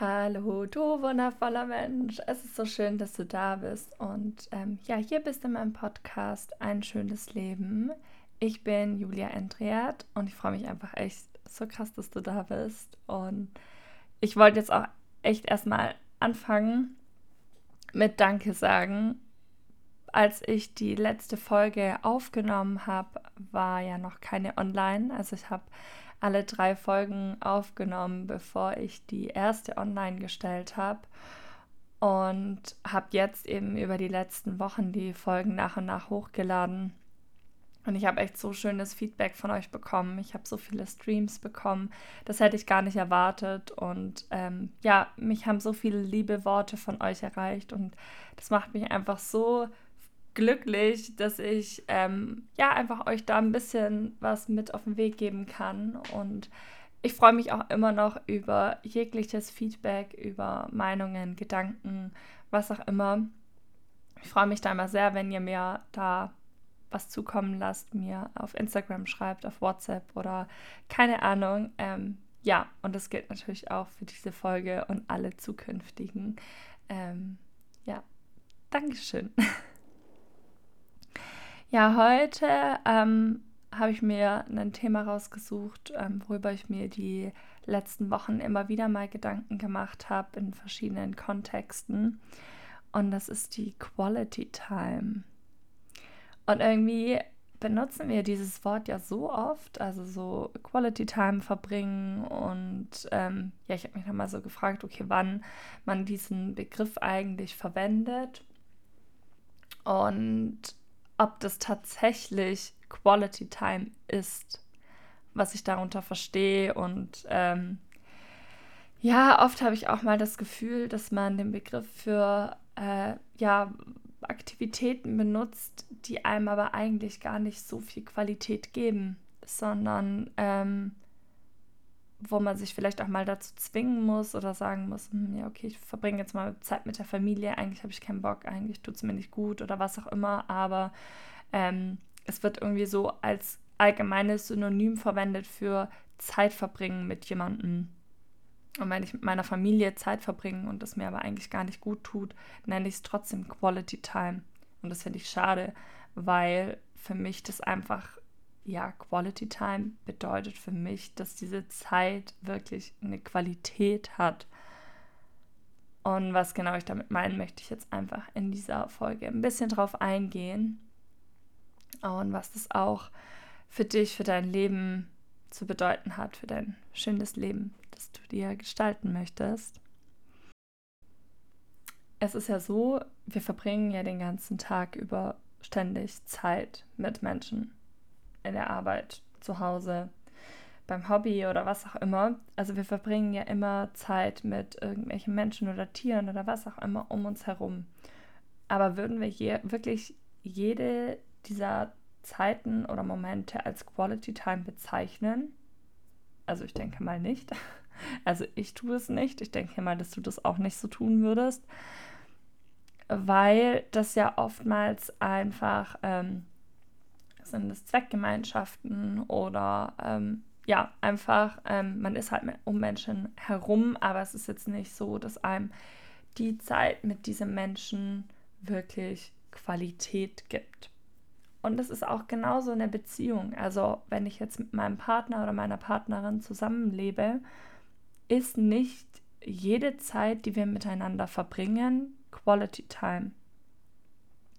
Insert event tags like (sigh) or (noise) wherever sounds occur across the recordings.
Hallo, du wundervoller Mensch. Es ist so schön, dass du da bist. Und ähm, ja, hier bist du in meinem Podcast Ein schönes Leben. Ich bin Julia Endriat und ich freue mich einfach echt so krass, dass du da bist. Und ich wollte jetzt auch echt erstmal anfangen mit Danke sagen. Als ich die letzte Folge aufgenommen habe, war ja noch keine online. Also ich habe alle drei Folgen aufgenommen, bevor ich die erste online gestellt habe. Und habe jetzt eben über die letzten Wochen die Folgen nach und nach hochgeladen. Und ich habe echt so schönes Feedback von euch bekommen. Ich habe so viele Streams bekommen. Das hätte ich gar nicht erwartet. Und ähm, ja, mich haben so viele liebe Worte von euch erreicht. Und das macht mich einfach so glücklich, dass ich ähm, ja einfach euch da ein bisschen was mit auf den Weg geben kann. Und ich freue mich auch immer noch über jegliches Feedback, über Meinungen, Gedanken, was auch immer. Ich freue mich da immer sehr, wenn ihr mir da was zukommen lasst, mir auf Instagram schreibt, auf WhatsApp oder keine Ahnung. Ähm, ja, und das gilt natürlich auch für diese Folge und alle zukünftigen. Ähm, ja, Dankeschön. (laughs) Ja, heute ähm, habe ich mir ein Thema rausgesucht, ähm, worüber ich mir die letzten Wochen immer wieder mal Gedanken gemacht habe in verschiedenen Kontexten. Und das ist die Quality Time. Und irgendwie benutzen wir dieses Wort ja so oft, also so Quality Time verbringen. Und ähm, ja, ich habe mich dann mal so gefragt, okay, wann man diesen Begriff eigentlich verwendet. Und ob das tatsächlich Quality Time ist, was ich darunter verstehe. Und ähm, ja, oft habe ich auch mal das Gefühl, dass man den Begriff für äh, ja, Aktivitäten benutzt, die einem aber eigentlich gar nicht so viel Qualität geben, sondern ähm, wo man sich vielleicht auch mal dazu zwingen muss oder sagen muss, hm, ja, okay, ich verbringe jetzt mal Zeit mit der Familie, eigentlich habe ich keinen Bock, eigentlich tut es mir nicht gut oder was auch immer, aber ähm, es wird irgendwie so als allgemeines Synonym verwendet für Zeit verbringen mit jemandem. Und wenn ich mit meiner Familie Zeit verbringe und das mir aber eigentlich gar nicht gut tut, nenne ich es trotzdem Quality Time. Und das finde ich schade, weil für mich das einfach ja, Quality Time bedeutet für mich, dass diese Zeit wirklich eine Qualität hat. Und was genau ich damit meine, möchte ich jetzt einfach in dieser Folge ein bisschen drauf eingehen. Und was das auch für dich, für dein Leben zu bedeuten hat, für dein schönes Leben, das du dir gestalten möchtest. Es ist ja so, wir verbringen ja den ganzen Tag über ständig Zeit mit Menschen in der Arbeit, zu Hause, beim Hobby oder was auch immer. Also wir verbringen ja immer Zeit mit irgendwelchen Menschen oder Tieren oder was auch immer um uns herum. Aber würden wir je, wirklich jede dieser Zeiten oder Momente als Quality Time bezeichnen? Also ich denke mal nicht. (laughs) Also ich tue es nicht. Ich denke mal, dass du das auch nicht so tun würdest, weil das ja oftmals einfach ähm, sind es Zweckgemeinschaften oder ähm, ja, einfach, ähm, man ist halt um Menschen herum, aber es ist jetzt nicht so, dass einem die Zeit mit diesem Menschen wirklich Qualität gibt. Und das ist auch genauso in der Beziehung. Also wenn ich jetzt mit meinem Partner oder meiner Partnerin zusammenlebe, ist nicht jede Zeit, die wir miteinander verbringen, Quality Time.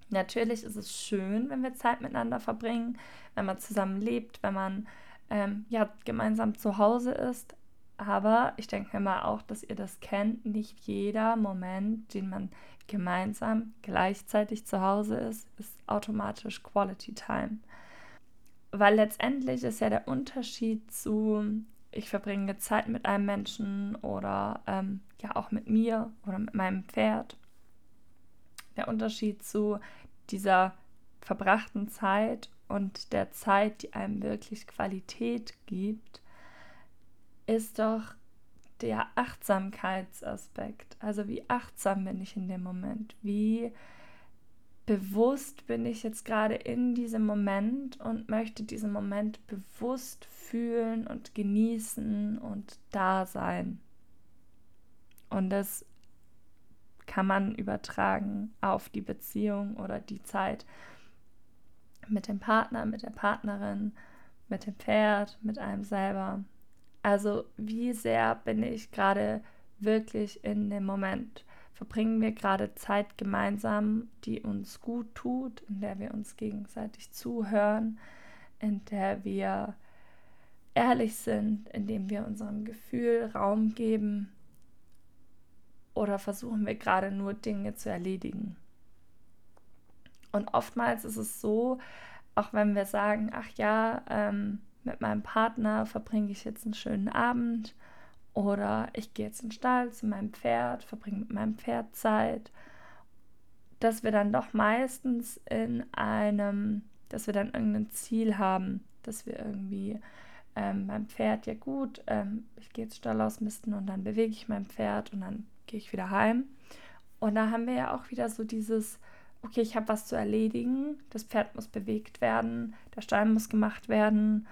Natürlich ist es schön, wenn wir Zeit miteinander verbringen, wenn man zusammen lebt, wenn man ähm, ja gemeinsam zu Hause ist. Aber ich denke mal auch, dass ihr das kennt. Nicht jeder Moment, den man gemeinsam gleichzeitig zu Hause ist, ist automatisch Quality Time. Weil letztendlich ist ja der Unterschied zu, ich verbringe Zeit mit einem Menschen oder ähm, ja auch mit mir oder mit meinem Pferd. Unterschied zu dieser verbrachten Zeit und der Zeit, die einem wirklich Qualität gibt, ist doch der Achtsamkeitsaspekt. Also wie achtsam bin ich in dem Moment? Wie bewusst bin ich jetzt gerade in diesem Moment und möchte diesen Moment bewusst fühlen und genießen und da sein. Und das kann man übertragen auf die Beziehung oder die Zeit mit dem Partner, mit der Partnerin, mit dem Pferd, mit einem selber. Also wie sehr bin ich gerade wirklich in dem Moment? Verbringen wir gerade Zeit gemeinsam, die uns gut tut, in der wir uns gegenseitig zuhören, in der wir ehrlich sind, indem wir unserem Gefühl Raum geben? Oder versuchen wir gerade nur Dinge zu erledigen? Und oftmals ist es so, auch wenn wir sagen, ach ja, ähm, mit meinem Partner verbringe ich jetzt einen schönen Abend oder ich gehe jetzt in den Stall zu meinem Pferd, verbringe mit meinem Pferd Zeit, dass wir dann doch meistens in einem, dass wir dann irgendein Ziel haben, dass wir irgendwie ähm, beim Pferd, ja gut, ähm, ich gehe jetzt Stall ausmisten und dann bewege ich mein Pferd und dann gehe ich wieder heim. Und da haben wir ja auch wieder so dieses, okay, ich habe was zu erledigen, das Pferd muss bewegt werden, der Stall muss gemacht werden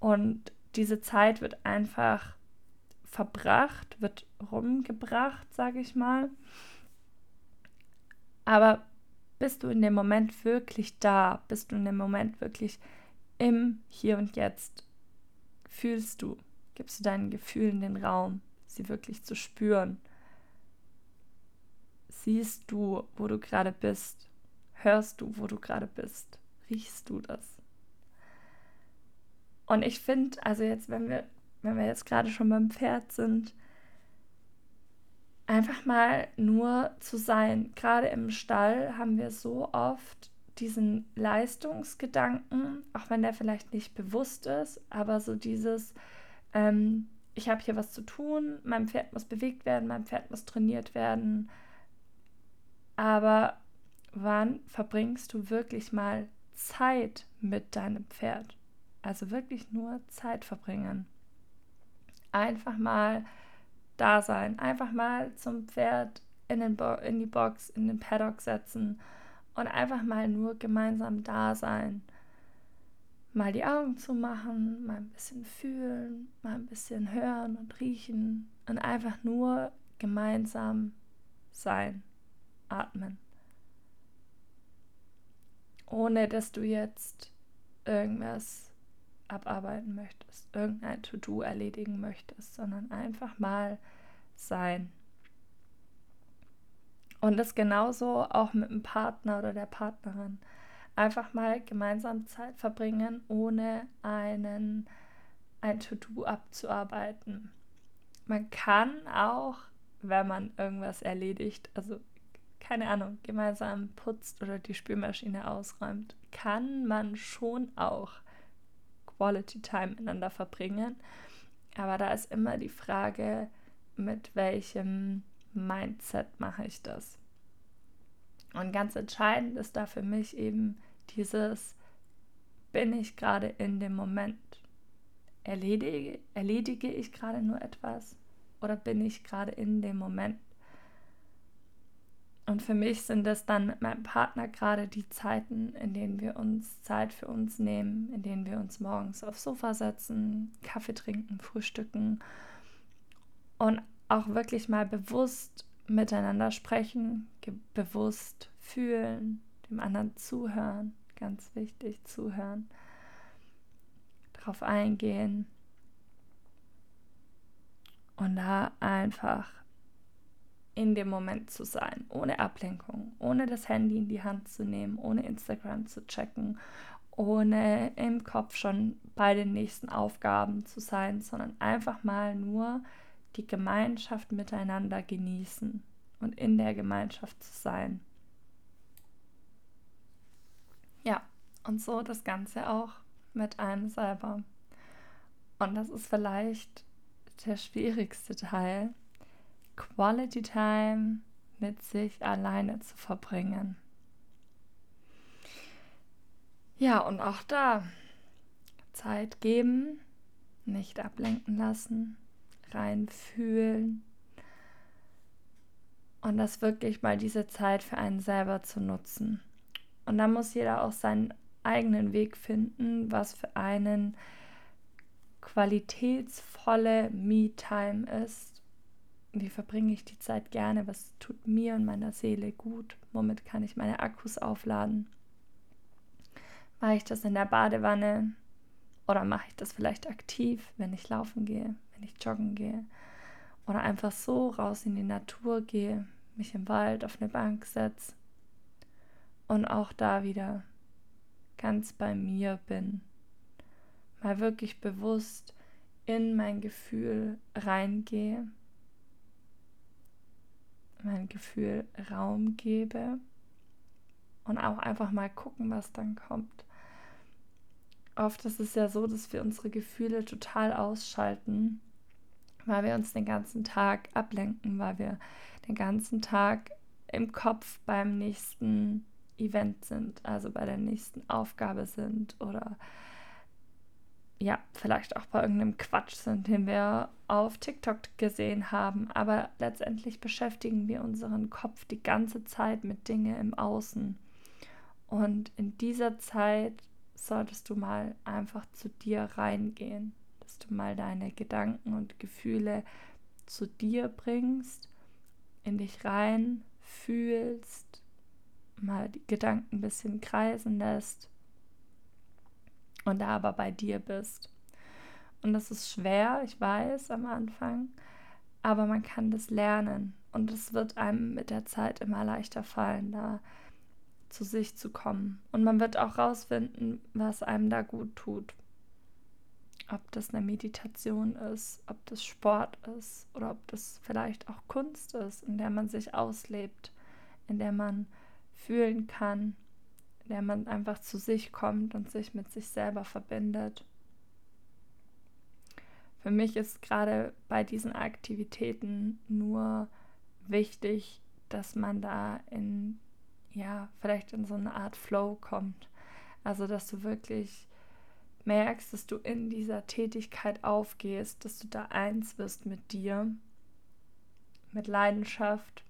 und diese Zeit wird einfach verbracht, wird rumgebracht, sage ich mal. Aber bist du in dem Moment wirklich da? Bist du in dem Moment wirklich im Hier und Jetzt? Fühlst du? Gibst du deinen Gefühlen den Raum, sie wirklich zu spüren? Siehst du, wo du gerade bist? Hörst du, wo du gerade bist? Riechst du das? Und ich finde, also jetzt, wenn wir, wenn wir jetzt gerade schon beim Pferd sind, einfach mal nur zu sein. Gerade im Stall haben wir so oft diesen Leistungsgedanken, auch wenn der vielleicht nicht bewusst ist, aber so dieses, ähm, ich habe hier was zu tun, mein Pferd muss bewegt werden, mein Pferd muss trainiert werden, aber wann verbringst du wirklich mal Zeit mit deinem Pferd? Also wirklich nur Zeit verbringen. Einfach mal da sein. Einfach mal zum Pferd in, den in die Box, in den Paddock setzen und einfach mal nur gemeinsam da sein. Mal die Augen zu machen, mal ein bisschen fühlen, mal ein bisschen hören und riechen und einfach nur gemeinsam sein atmen. Ohne dass du jetzt irgendwas abarbeiten möchtest, irgendein To-Do erledigen möchtest, sondern einfach mal sein. Und das genauso auch mit dem Partner oder der Partnerin. Einfach mal gemeinsam Zeit verbringen, ohne einen ein To-Do abzuarbeiten. Man kann auch, wenn man irgendwas erledigt, also keine Ahnung, gemeinsam putzt oder die Spülmaschine ausräumt, kann man schon auch Quality Time miteinander verbringen. Aber da ist immer die Frage, mit welchem Mindset mache ich das? Und ganz entscheidend ist da für mich eben dieses, bin ich gerade in dem Moment? Erledige, erledige ich gerade nur etwas oder bin ich gerade in dem Moment? Und für mich sind es dann mit meinem Partner gerade die Zeiten, in denen wir uns Zeit für uns nehmen, in denen wir uns morgens aufs Sofa setzen, Kaffee trinken, frühstücken und auch wirklich mal bewusst miteinander sprechen, bewusst fühlen, dem anderen zuhören, ganz wichtig, zuhören, darauf eingehen und da einfach in dem Moment zu sein, ohne Ablenkung, ohne das Handy in die Hand zu nehmen, ohne Instagram zu checken, ohne im Kopf schon bei den nächsten Aufgaben zu sein, sondern einfach mal nur die Gemeinschaft miteinander genießen und in der Gemeinschaft zu sein. Ja, und so das Ganze auch mit einem selber. Und das ist vielleicht der schwierigste Teil, Quality Time mit sich alleine zu verbringen. Ja, und auch da Zeit geben, nicht ablenken lassen, reinfühlen und das wirklich mal diese Zeit für einen selber zu nutzen. Und da muss jeder auch seinen eigenen Weg finden, was für einen qualitätsvolle Me-Time ist wie verbringe ich die Zeit gerne, was tut mir und meiner Seele gut, womit kann ich meine Akkus aufladen. Mache ich das in der Badewanne? Oder mache ich das vielleicht aktiv, wenn ich laufen gehe, wenn ich joggen gehe? Oder einfach so raus in die Natur gehe, mich im Wald auf eine Bank setze und auch da wieder ganz bei mir bin. Mal wirklich bewusst in mein Gefühl reingehe mein Gefühl Raum gebe und auch einfach mal gucken, was dann kommt. Oft ist es ja so, dass wir unsere Gefühle total ausschalten, weil wir uns den ganzen Tag ablenken, weil wir den ganzen Tag im Kopf beim nächsten Event sind, also bei der nächsten Aufgabe sind oder ja, vielleicht auch bei irgendeinem Quatsch sind, den wir auf TikTok gesehen haben. Aber letztendlich beschäftigen wir unseren Kopf die ganze Zeit mit Dingen im Außen. Und in dieser Zeit solltest du mal einfach zu dir reingehen, dass du mal deine Gedanken und Gefühle zu dir bringst, in dich rein fühlst, mal die Gedanken ein bisschen kreisen lässt und da aber bei dir bist. Und das ist schwer, ich weiß, am Anfang, aber man kann das lernen und es wird einem mit der Zeit immer leichter fallen, da zu sich zu kommen. Und man wird auch rausfinden, was einem da gut tut. Ob das eine Meditation ist, ob das Sport ist oder ob das vielleicht auch Kunst ist, in der man sich auslebt, in der man fühlen kann, in der man einfach zu sich kommt und sich mit sich selber verbindet. Für mich ist gerade bei diesen Aktivitäten nur wichtig, dass man da in, ja, vielleicht in so eine Art Flow kommt. Also, dass du wirklich merkst, dass du in dieser Tätigkeit aufgehst, dass du da eins wirst mit dir, mit Leidenschaft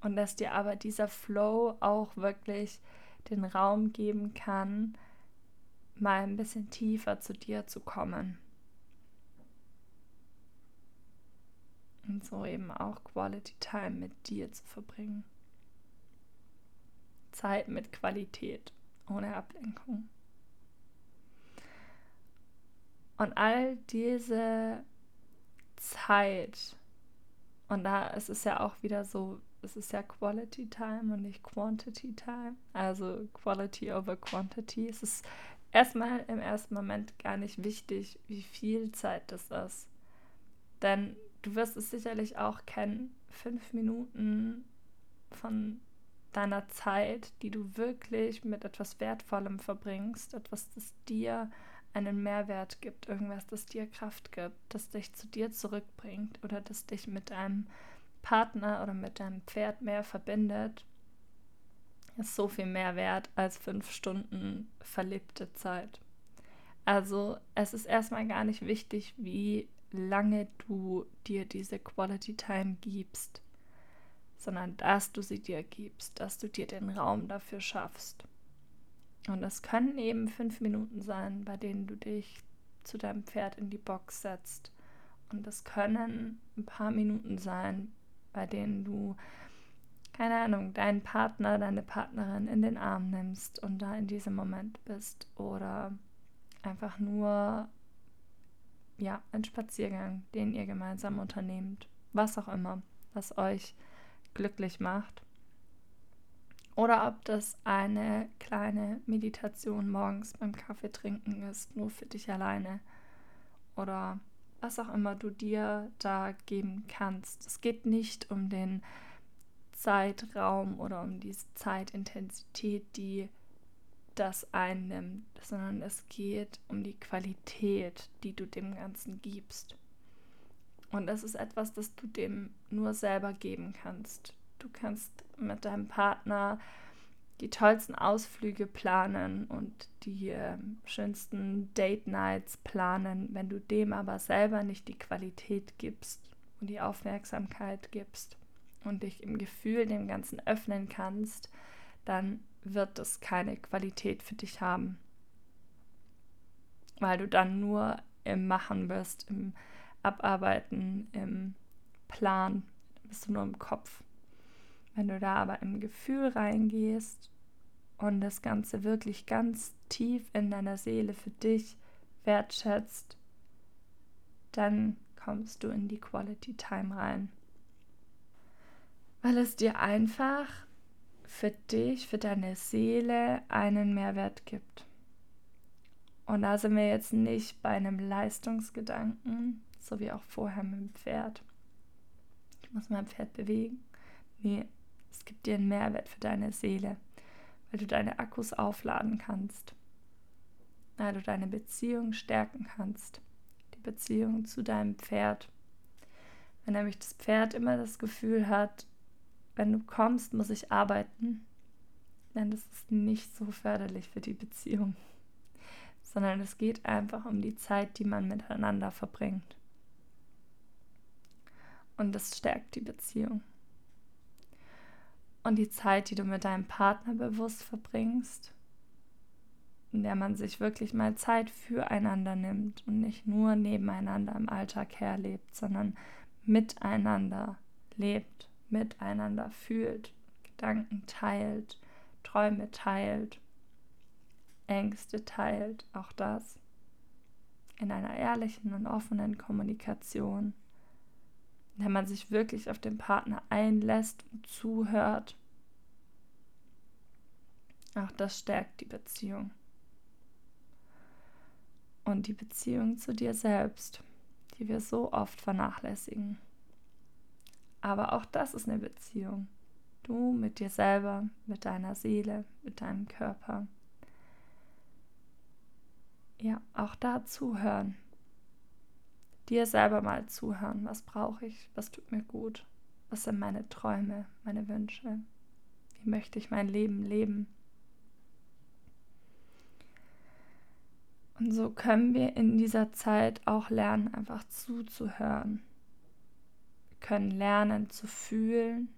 und dass dir aber dieser Flow auch wirklich den Raum geben kann, mal ein bisschen tiefer zu dir zu kommen. Und so eben auch Quality Time mit dir zu verbringen. Zeit mit Qualität, ohne Ablenkung. Und all diese Zeit, und da ist es ja auch wieder so, es ist ja Quality Time und nicht Quantity Time. Also Quality over Quantity. Es ist erstmal im ersten Moment gar nicht wichtig, wie viel Zeit das ist. Denn du wirst es sicherlich auch kennen, fünf Minuten von deiner Zeit, die du wirklich mit etwas Wertvollem verbringst, etwas, das dir einen Mehrwert gibt, irgendwas, das dir Kraft gibt, das dich zu dir zurückbringt oder das dich mit einem Partner oder mit deinem Pferd mehr verbindet, ist so viel mehr wert als fünf Stunden verlebte Zeit. Also es ist erstmal gar nicht wichtig, wie lange du dir diese Quality Time gibst, sondern dass du sie dir gibst, dass du dir den Raum dafür schaffst. Und es können eben fünf Minuten sein, bei denen du dich zu deinem Pferd in die Box setzt. Und es können ein paar Minuten sein, bei denen du, keine Ahnung, deinen Partner, deine Partnerin in den Arm nimmst und da in diesem Moment bist oder einfach nur ja, ein Spaziergang, den ihr gemeinsam unternehmt, was auch immer, was euch glücklich macht. Oder ob das eine kleine Meditation morgens beim Kaffee trinken ist, nur für dich alleine. Oder was auch immer du dir da geben kannst. Es geht nicht um den Zeitraum oder um diese Zeitintensität, die das einnimmt, sondern es geht um die Qualität, die du dem Ganzen gibst. Und das ist etwas, das du dem nur selber geben kannst. Du kannst mit deinem Partner die tollsten Ausflüge planen und die äh, schönsten Date Nights planen, wenn du dem aber selber nicht die Qualität gibst und die Aufmerksamkeit gibst und dich im Gefühl dem Ganzen öffnen kannst, dann wird es keine Qualität für dich haben. Weil du dann nur im Machen bist, im Abarbeiten, im Plan, bist du nur im Kopf. Wenn du da aber im Gefühl reingehst und das Ganze wirklich ganz tief in deiner Seele für dich wertschätzt, dann kommst du in die Quality Time rein. Weil es dir einfach für dich, für deine Seele einen Mehrwert gibt. Und da sind wir jetzt nicht bei einem Leistungsgedanken, so wie auch vorher mit dem Pferd. Ich muss mein Pferd bewegen. Nee, es gibt dir einen Mehrwert für deine Seele, weil du deine Akkus aufladen kannst, weil du deine Beziehung stärken kannst, die Beziehung zu deinem Pferd. Wenn nämlich das Pferd immer das Gefühl hat, wenn du kommst, muss ich arbeiten, dann ist es nicht so förderlich für die Beziehung, sondern es geht einfach um die Zeit, die man miteinander verbringt. Und das stärkt die Beziehung. Und die Zeit, die du mit deinem Partner bewusst verbringst, in der man sich wirklich mal Zeit füreinander nimmt und nicht nur nebeneinander im Alltag herlebt, sondern miteinander lebt miteinander fühlt, Gedanken teilt, Träume teilt, Ängste teilt, auch das in einer ehrlichen und offenen Kommunikation, der man sich wirklich auf den Partner einlässt und zuhört. Auch das stärkt die Beziehung. Und die Beziehung zu dir selbst, die wir so oft vernachlässigen. Aber auch das ist eine Beziehung. Du mit dir selber, mit deiner Seele, mit deinem Körper. Ja, auch da zuhören. Dir selber mal zuhören. Was brauche ich? Was tut mir gut? Was sind meine Träume, meine Wünsche? Wie möchte ich mein Leben leben? Und so können wir in dieser Zeit auch lernen, einfach zuzuhören können lernen zu fühlen.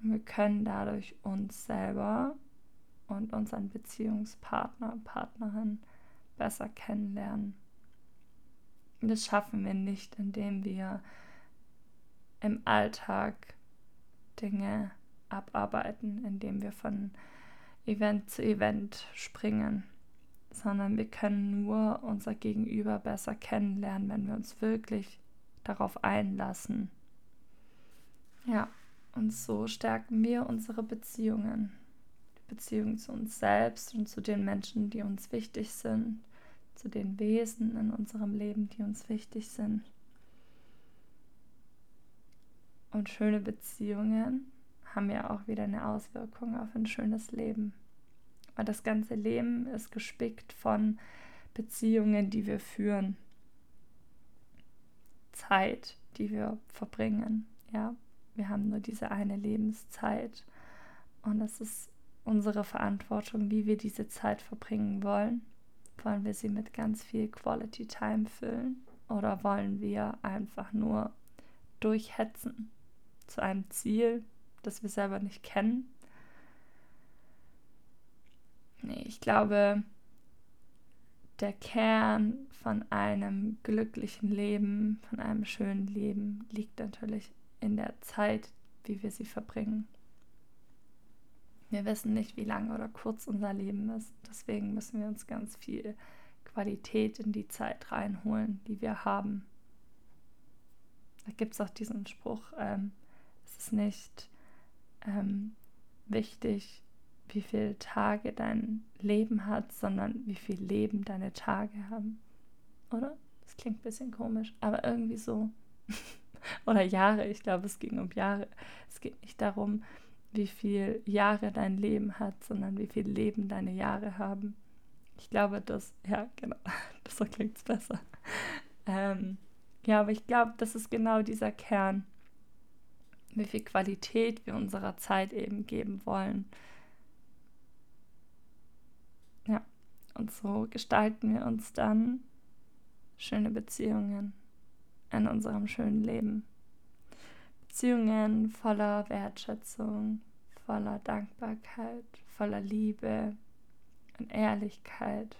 wir können dadurch uns selber und unseren Beziehungspartner, Partnerin besser kennenlernen. Das schaffen wir nicht, indem wir im Alltag Dinge abarbeiten, indem wir von Event zu Event springen, sondern wir können nur unser Gegenüber besser kennenlernen, wenn wir uns wirklich darauf einlassen. Ja, und so stärken wir unsere Beziehungen. Die Beziehung zu uns selbst und zu den Menschen, die uns wichtig sind, zu den Wesen in unserem Leben, die uns wichtig sind. Und schöne Beziehungen haben ja auch wieder eine Auswirkung auf ein schönes Leben. Weil das ganze Leben ist gespickt von Beziehungen, die wir führen. Zeit, die wir verbringen. Ja, wir haben nur diese eine Lebenszeit und es ist unsere Verantwortung, wie wir diese Zeit verbringen wollen. Wollen wir sie mit ganz viel Quality Time füllen oder wollen wir einfach nur durchhetzen zu einem Ziel, das wir selber nicht kennen? Nee, ich glaube, der Kern von einem glücklichen Leben, von einem schönen Leben liegt natürlich in der Zeit, wie wir sie verbringen. Wir wissen nicht, wie lang oder kurz unser Leben ist. Deswegen müssen wir uns ganz viel Qualität in die Zeit reinholen, die wir haben. Da gibt es auch diesen Spruch, ähm, es ist nicht ähm, wichtig, wie viele Tage dein Leben hat, sondern wie viel Leben deine Tage haben. Oder? Das klingt ein bisschen komisch, aber irgendwie so. (laughs) Oder Jahre, ich glaube, es ging um Jahre. Es geht nicht darum, wie viel Jahre dein Leben hat, sondern wie viel Leben deine Jahre haben. Ich glaube, das, ja, genau, das (laughs) so klingt es besser. Ähm, ja, aber ich glaube, das ist genau dieser Kern, wie viel Qualität wir unserer Zeit eben geben wollen Und so gestalten wir uns dann schöne Beziehungen in unserem schönen Leben. Beziehungen voller Wertschätzung, voller Dankbarkeit, voller Liebe und Ehrlichkeit.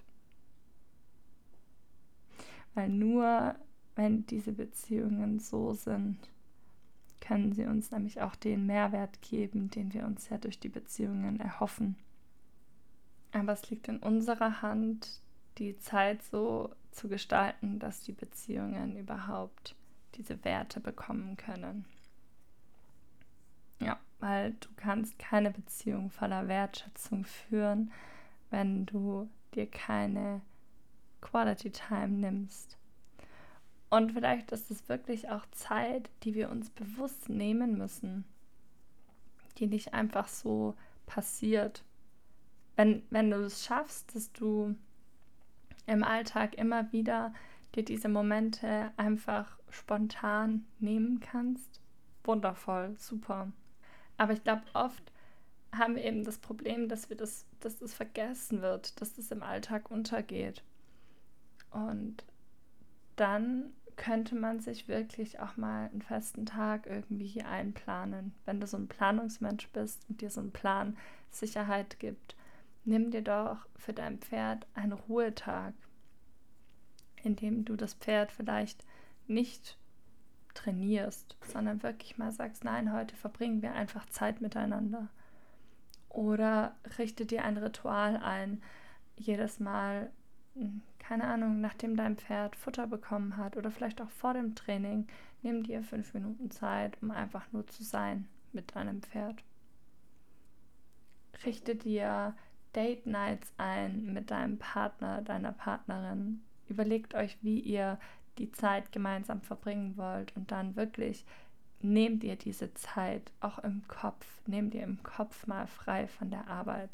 Weil nur wenn diese Beziehungen so sind, können sie uns nämlich auch den Mehrwert geben, den wir uns ja durch die Beziehungen erhoffen. Aber es liegt in unserer Hand, die Zeit so zu gestalten, dass die Beziehungen überhaupt diese Werte bekommen können. Ja, weil du kannst keine Beziehung voller Wertschätzung führen, wenn du dir keine Quality Time nimmst. Und vielleicht ist es wirklich auch Zeit, die wir uns bewusst nehmen müssen, die nicht einfach so passiert. Wenn, wenn du es schaffst, dass du im Alltag immer wieder dir diese Momente einfach spontan nehmen kannst, wundervoll, super. Aber ich glaube, oft haben wir eben das Problem, dass wir das, dass das vergessen wird, dass das im Alltag untergeht. Und dann könnte man sich wirklich auch mal einen festen Tag irgendwie hier einplanen. Wenn du so ein Planungsmensch bist und dir so ein Plan Sicherheit gibt, nimm dir doch für dein Pferd einen Ruhetag, in dem du das Pferd vielleicht nicht trainierst, sondern wirklich mal sagst, nein, heute verbringen wir einfach Zeit miteinander. Oder richte dir ein Ritual ein, jedes Mal, hm, keine Ahnung, nachdem dein Pferd Futter bekommen hat oder vielleicht auch vor dem Training, nimm dir fünf Minuten Zeit, um einfach nur zu sein mit deinem Pferd. Richte dir Date Nights ein mit deinem Partner, deiner Partnerin. Überlegt euch, wie ihr die Zeit gemeinsam verbringen wollt und dann wirklich nehmt ihr diese Zeit auch im Kopf, nehmt ihr im Kopf mal frei von der Arbeit,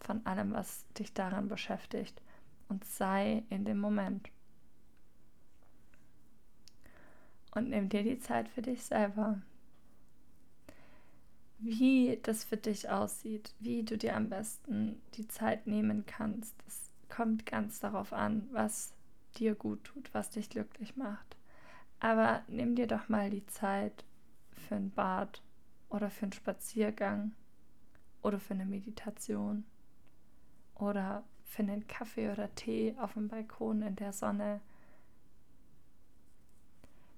von allem, was dich daran beschäftigt und sei in dem Moment. Und nimm dir die Zeit für dich selber. Wie das für dich aussieht, wie du dir am besten die Zeit nehmen kannst, das kommt ganz darauf an, was dir gut tut, was dich glücklich macht. Aber nimm dir doch mal die Zeit für ein Bad oder für einen Spaziergang oder für eine Meditation oder für einen Kaffee oder Tee auf dem Balkon in der Sonne.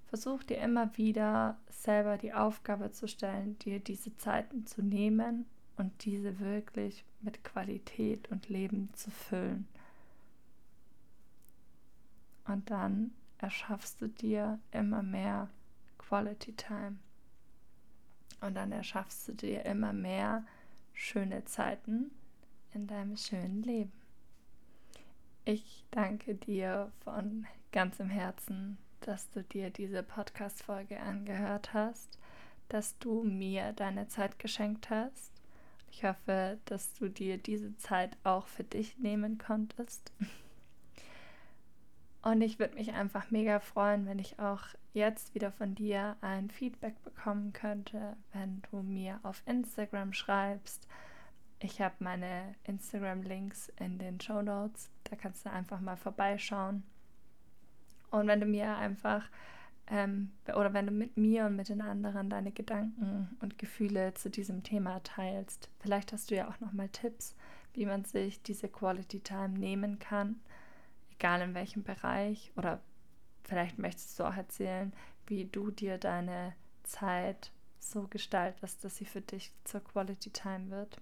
Versuch dir immer wieder selber die Aufgabe zu stellen, dir diese Zeiten zu nehmen und diese wirklich mit Qualität und Leben zu füllen. Und dann erschaffst du dir immer mehr Quality Time. Und dann erschaffst du dir immer mehr schöne Zeiten in deinem schönen Leben. Ich danke dir von ganzem Herzen, dass du dir diese Podcast-Folge angehört hast, dass du mir deine Zeit geschenkt hast. Ich hoffe, dass du dir diese Zeit auch für dich nehmen konntest. (laughs) Und ich würde mich einfach mega freuen, wenn ich auch jetzt wieder von dir ein Feedback bekommen könnte, wenn du mir auf Instagram schreibst. Ich habe meine Instagram-Links in den Show Notes. Da kannst du einfach mal vorbeischauen. Und wenn du mir einfach ähm, oder wenn du mit mir und mit den anderen deine Gedanken und Gefühle zu diesem Thema teilst, vielleicht hast du ja auch noch mal Tipps, wie man sich diese Quality Time nehmen kann egal in welchem Bereich. Oder vielleicht möchtest du auch erzählen, wie du dir deine Zeit so gestaltest, dass sie für dich zur Quality Time wird.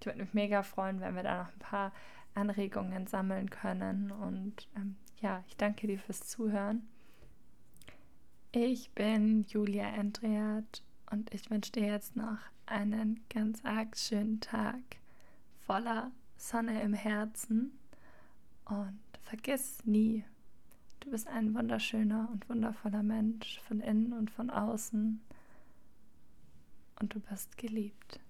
Ich würde mich mega freuen, wenn wir da noch ein paar Anregungen sammeln können. Und ähm, ja, ich danke dir fürs Zuhören. Ich bin Julia Andreat und ich wünsche dir jetzt noch einen ganz arg schönen Tag voller Sonne im Herzen und vergiss nie, du bist ein wunderschöner und wundervoller Mensch von innen und von außen und du bist geliebt.